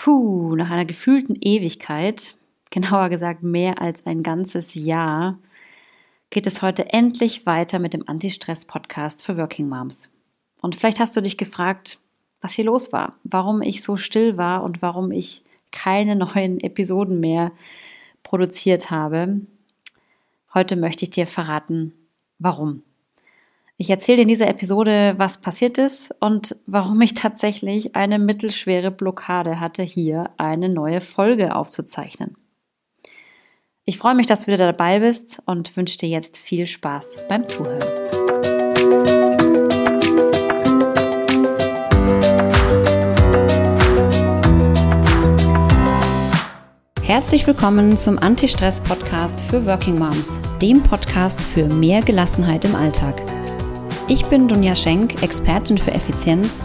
Puh, nach einer gefühlten Ewigkeit, genauer gesagt mehr als ein ganzes Jahr, geht es heute endlich weiter mit dem Anti-Stress-Podcast für Working Moms. Und vielleicht hast du dich gefragt, was hier los war, warum ich so still war und warum ich keine neuen Episoden mehr produziert habe. Heute möchte ich dir verraten, warum. Ich erzähle in dieser Episode, was passiert ist und warum ich tatsächlich eine mittelschwere Blockade hatte, hier eine neue Folge aufzuzeichnen. Ich freue mich, dass du wieder dabei bist und wünsche dir jetzt viel Spaß beim Zuhören. Herzlich willkommen zum Anti-Stress-Podcast für Working Moms, dem Podcast für mehr Gelassenheit im Alltag. Ich bin Dunja Schenk, Expertin für Effizienz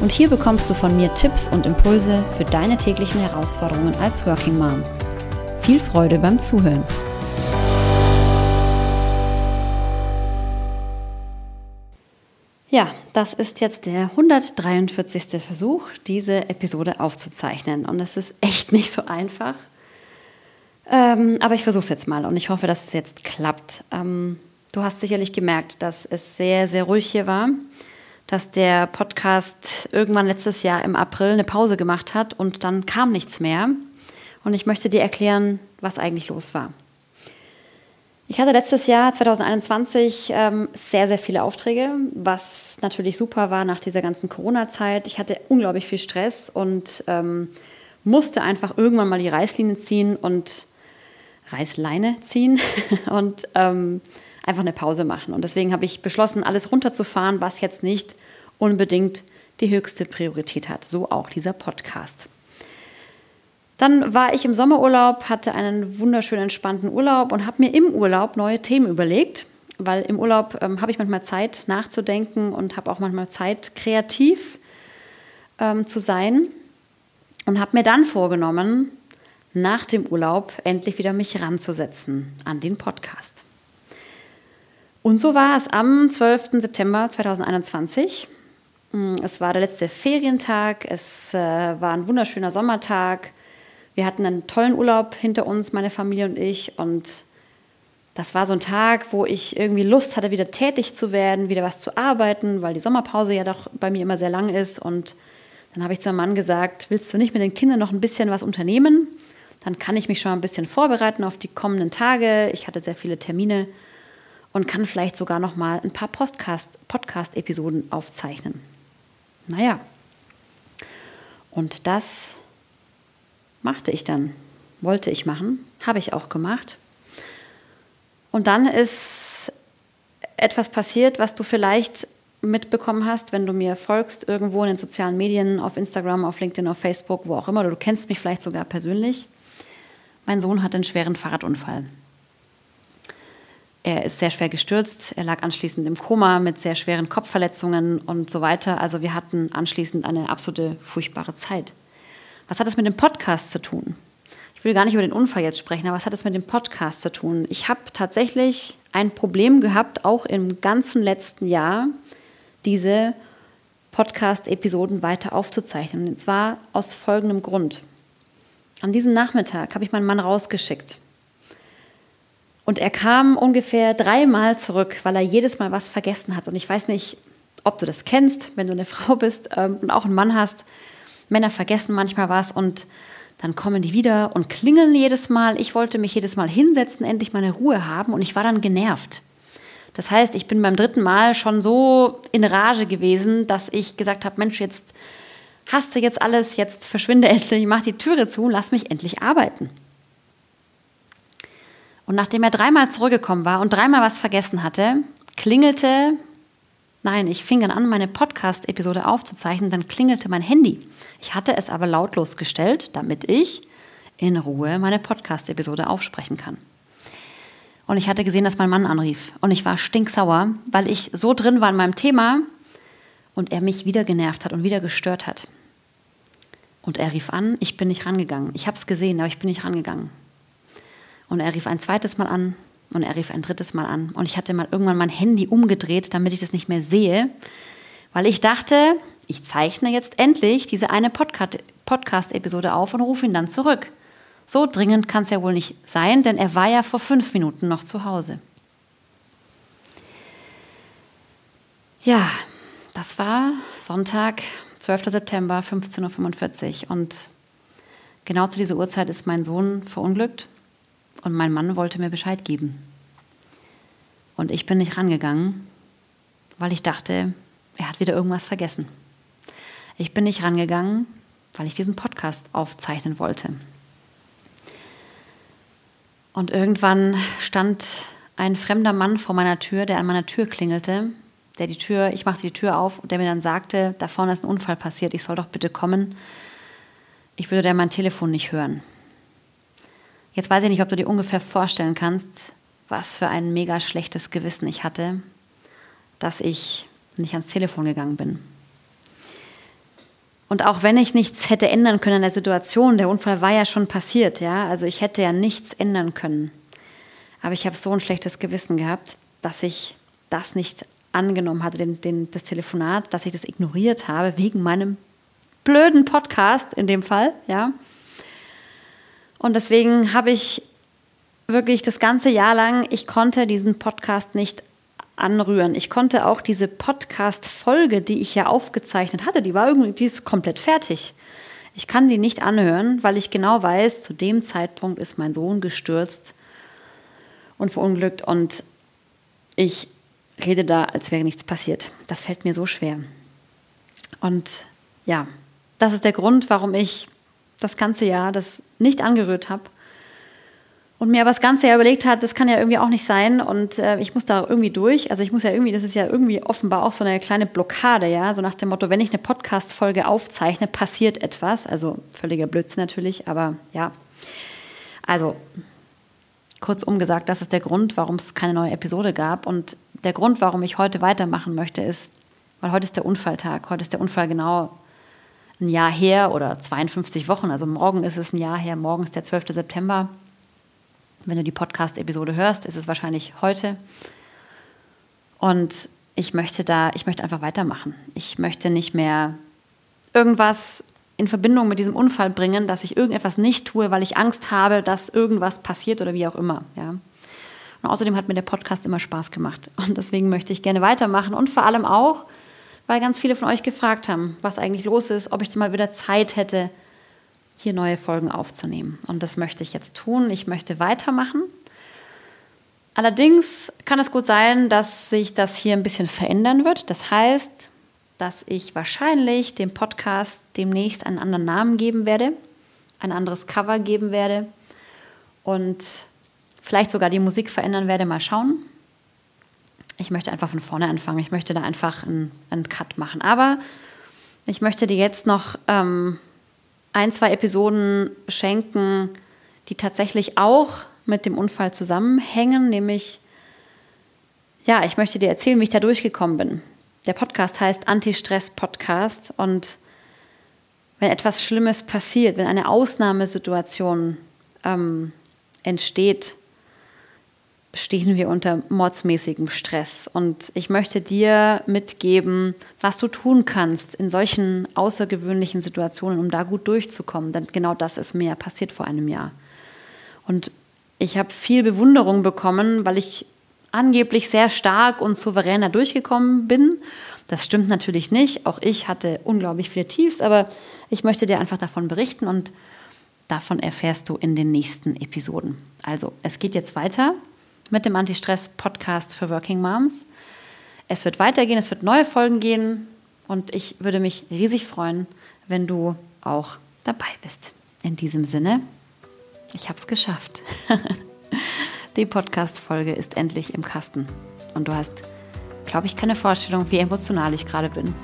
und hier bekommst du von mir Tipps und Impulse für deine täglichen Herausforderungen als Working Mom. Viel Freude beim Zuhören. Ja, das ist jetzt der 143. Versuch, diese Episode aufzuzeichnen. Und es ist echt nicht so einfach. Ähm, aber ich versuche es jetzt mal und ich hoffe, dass es jetzt klappt. Ähm, Du hast sicherlich gemerkt, dass es sehr, sehr ruhig hier war, dass der Podcast irgendwann letztes Jahr im April eine Pause gemacht hat und dann kam nichts mehr. Und ich möchte dir erklären, was eigentlich los war. Ich hatte letztes Jahr, 2021, ähm, sehr, sehr viele Aufträge, was natürlich super war nach dieser ganzen Corona-Zeit. Ich hatte unglaublich viel Stress und ähm, musste einfach irgendwann mal die Reißlinie ziehen und Reißleine ziehen und ähm, einfach eine Pause machen. Und deswegen habe ich beschlossen, alles runterzufahren, was jetzt nicht unbedingt die höchste Priorität hat. So auch dieser Podcast. Dann war ich im Sommerurlaub, hatte einen wunderschönen entspannten Urlaub und habe mir im Urlaub neue Themen überlegt, weil im Urlaub ähm, habe ich manchmal Zeit nachzudenken und habe auch manchmal Zeit, kreativ ähm, zu sein. Und habe mir dann vorgenommen, nach dem Urlaub endlich wieder mich ranzusetzen an den Podcast. Und so war es am 12. September 2021. Mm, es war der letzte Ferientag, es äh, war ein wunderschöner Sommertag. Wir hatten einen tollen Urlaub hinter uns, meine Familie und ich. Und das war so ein Tag, wo ich irgendwie Lust hatte, wieder tätig zu werden, wieder was zu arbeiten, weil die Sommerpause ja doch bei mir immer sehr lang ist. Und dann habe ich zu meinem Mann gesagt, willst du nicht mit den Kindern noch ein bisschen was unternehmen? Dann kann ich mich schon mal ein bisschen vorbereiten auf die kommenden Tage. Ich hatte sehr viele Termine und kann vielleicht sogar noch mal ein paar Podcast-Episoden aufzeichnen. Naja, und das machte ich dann, wollte ich machen, habe ich auch gemacht. Und dann ist etwas passiert, was du vielleicht mitbekommen hast, wenn du mir folgst, irgendwo in den sozialen Medien, auf Instagram, auf LinkedIn, auf Facebook, wo auch immer, du kennst mich vielleicht sogar persönlich. Mein Sohn hat einen schweren Fahrradunfall. Er ist sehr schwer gestürzt. Er lag anschließend im Koma mit sehr schweren Kopfverletzungen und so weiter. Also wir hatten anschließend eine absolute furchtbare Zeit. Was hat das mit dem Podcast zu tun? Ich will gar nicht über den Unfall jetzt sprechen, aber was hat das mit dem Podcast zu tun? Ich habe tatsächlich ein Problem gehabt, auch im ganzen letzten Jahr, diese Podcast-Episoden weiter aufzuzeichnen. Und zwar aus folgendem Grund. An diesem Nachmittag habe ich meinen Mann rausgeschickt und er kam ungefähr dreimal zurück, weil er jedes Mal was vergessen hat. Und ich weiß nicht, ob du das kennst, wenn du eine Frau bist ähm, und auch einen Mann hast. Männer vergessen manchmal was und dann kommen die wieder und klingeln jedes Mal. Ich wollte mich jedes Mal hinsetzen, endlich meine Ruhe haben und ich war dann genervt. Das heißt, ich bin beim dritten Mal schon so in Rage gewesen, dass ich gesagt habe, Mensch, jetzt hast du jetzt alles, jetzt verschwinde endlich, mach die Türe zu, lass mich endlich arbeiten. Und nachdem er dreimal zurückgekommen war und dreimal was vergessen hatte, klingelte, nein, ich fing dann an, meine Podcast-Episode aufzuzeichnen, dann klingelte mein Handy. Ich hatte es aber lautlos gestellt, damit ich in Ruhe meine Podcast-Episode aufsprechen kann. Und ich hatte gesehen, dass mein Mann anrief. Und ich war stinksauer, weil ich so drin war in meinem Thema und er mich wieder genervt hat und wieder gestört hat. Und er rief an, ich bin nicht rangegangen. Ich habe es gesehen, aber ich bin nicht rangegangen. Und er rief ein zweites Mal an und er rief ein drittes Mal an. Und ich hatte mal irgendwann mein Handy umgedreht, damit ich das nicht mehr sehe, weil ich dachte, ich zeichne jetzt endlich diese eine Podcast-Episode auf und rufe ihn dann zurück. So dringend kann es ja wohl nicht sein, denn er war ja vor fünf Minuten noch zu Hause. Ja, das war Sonntag, 12. September, 15.45 Uhr. Und genau zu dieser Uhrzeit ist mein Sohn verunglückt und mein Mann wollte mir Bescheid geben. Und ich bin nicht rangegangen, weil ich dachte, er hat wieder irgendwas vergessen. Ich bin nicht rangegangen, weil ich diesen Podcast aufzeichnen wollte. Und irgendwann stand ein fremder Mann vor meiner Tür, der an meiner Tür klingelte, der die Tür, ich machte die Tür auf und der mir dann sagte, da vorne ist ein Unfall passiert, ich soll doch bitte kommen. Ich würde dann mein Telefon nicht hören. Jetzt weiß ich nicht, ob du dir ungefähr vorstellen kannst, was für ein mega schlechtes Gewissen ich hatte, dass ich nicht ans Telefon gegangen bin. Und auch wenn ich nichts hätte ändern können an der Situation, der Unfall war ja schon passiert, ja, also ich hätte ja nichts ändern können. Aber ich habe so ein schlechtes Gewissen gehabt, dass ich das nicht angenommen hatte, den, den, das Telefonat, dass ich das ignoriert habe, wegen meinem blöden Podcast in dem Fall, ja. Und deswegen habe ich wirklich das ganze Jahr lang, ich konnte diesen Podcast nicht anrühren. Ich konnte auch diese Podcast-Folge, die ich ja aufgezeichnet hatte, die war irgendwie, die ist komplett fertig. Ich kann die nicht anhören, weil ich genau weiß, zu dem Zeitpunkt ist mein Sohn gestürzt und verunglückt und ich rede da, als wäre nichts passiert. Das fällt mir so schwer. Und ja, das ist der Grund, warum ich das ganze Jahr das nicht angerührt habe und mir aber das Ganze ja überlegt hat, das kann ja irgendwie auch nicht sein und äh, ich muss da irgendwie durch. Also ich muss ja irgendwie, das ist ja irgendwie offenbar auch so eine kleine Blockade, ja, so nach dem Motto, wenn ich eine Podcast-Folge aufzeichne, passiert etwas. Also völliger Blödsinn natürlich, aber ja. Also kurzum gesagt, das ist der Grund, warum es keine neue Episode gab und der Grund, warum ich heute weitermachen möchte, ist, weil heute ist der Unfalltag. Heute ist der Unfall genau ein Jahr her oder 52 Wochen. Also morgen ist es ein Jahr her, morgen ist der 12. September. Wenn du die Podcast-Episode hörst, ist es wahrscheinlich heute. Und ich möchte da, ich möchte einfach weitermachen. Ich möchte nicht mehr irgendwas in Verbindung mit diesem Unfall bringen, dass ich irgendetwas nicht tue, weil ich Angst habe, dass irgendwas passiert oder wie auch immer. Ja. Und außerdem hat mir der Podcast immer Spaß gemacht. Und deswegen möchte ich gerne weitermachen. Und vor allem auch, weil ganz viele von euch gefragt haben, was eigentlich los ist, ob ich mal wieder Zeit hätte, hier neue Folgen aufzunehmen. Und das möchte ich jetzt tun. Ich möchte weitermachen. Allerdings kann es gut sein, dass sich das hier ein bisschen verändern wird. Das heißt, dass ich wahrscheinlich dem Podcast demnächst einen anderen Namen geben werde, ein anderes Cover geben werde und vielleicht sogar die Musik verändern werde. Mal schauen. Ich möchte einfach von vorne anfangen. Ich möchte da einfach einen, einen Cut machen. Aber ich möchte dir jetzt noch ähm, ein, zwei Episoden schenken, die tatsächlich auch mit dem Unfall zusammenhängen, nämlich, ja, ich möchte dir erzählen, wie ich da durchgekommen bin. Der Podcast heißt Anti-Stress-Podcast und wenn etwas Schlimmes passiert, wenn eine Ausnahmesituation ähm, entsteht, stehen wir unter mordsmäßigem Stress. Und ich möchte dir mitgeben, was du tun kannst in solchen außergewöhnlichen Situationen, um da gut durchzukommen. Denn genau das ist mir passiert vor einem Jahr. Und ich habe viel Bewunderung bekommen, weil ich angeblich sehr stark und souverän da durchgekommen bin. Das stimmt natürlich nicht. Auch ich hatte unglaublich viele Tiefs, aber ich möchte dir einfach davon berichten und davon erfährst du in den nächsten Episoden. Also, es geht jetzt weiter mit dem Anti-Stress-Podcast für Working Moms. Es wird weitergehen, es wird neue Folgen gehen und ich würde mich riesig freuen, wenn du auch dabei bist. In diesem Sinne, ich habe es geschafft. Die Podcast-Folge ist endlich im Kasten und du hast, glaube ich, keine Vorstellung, wie emotional ich gerade bin.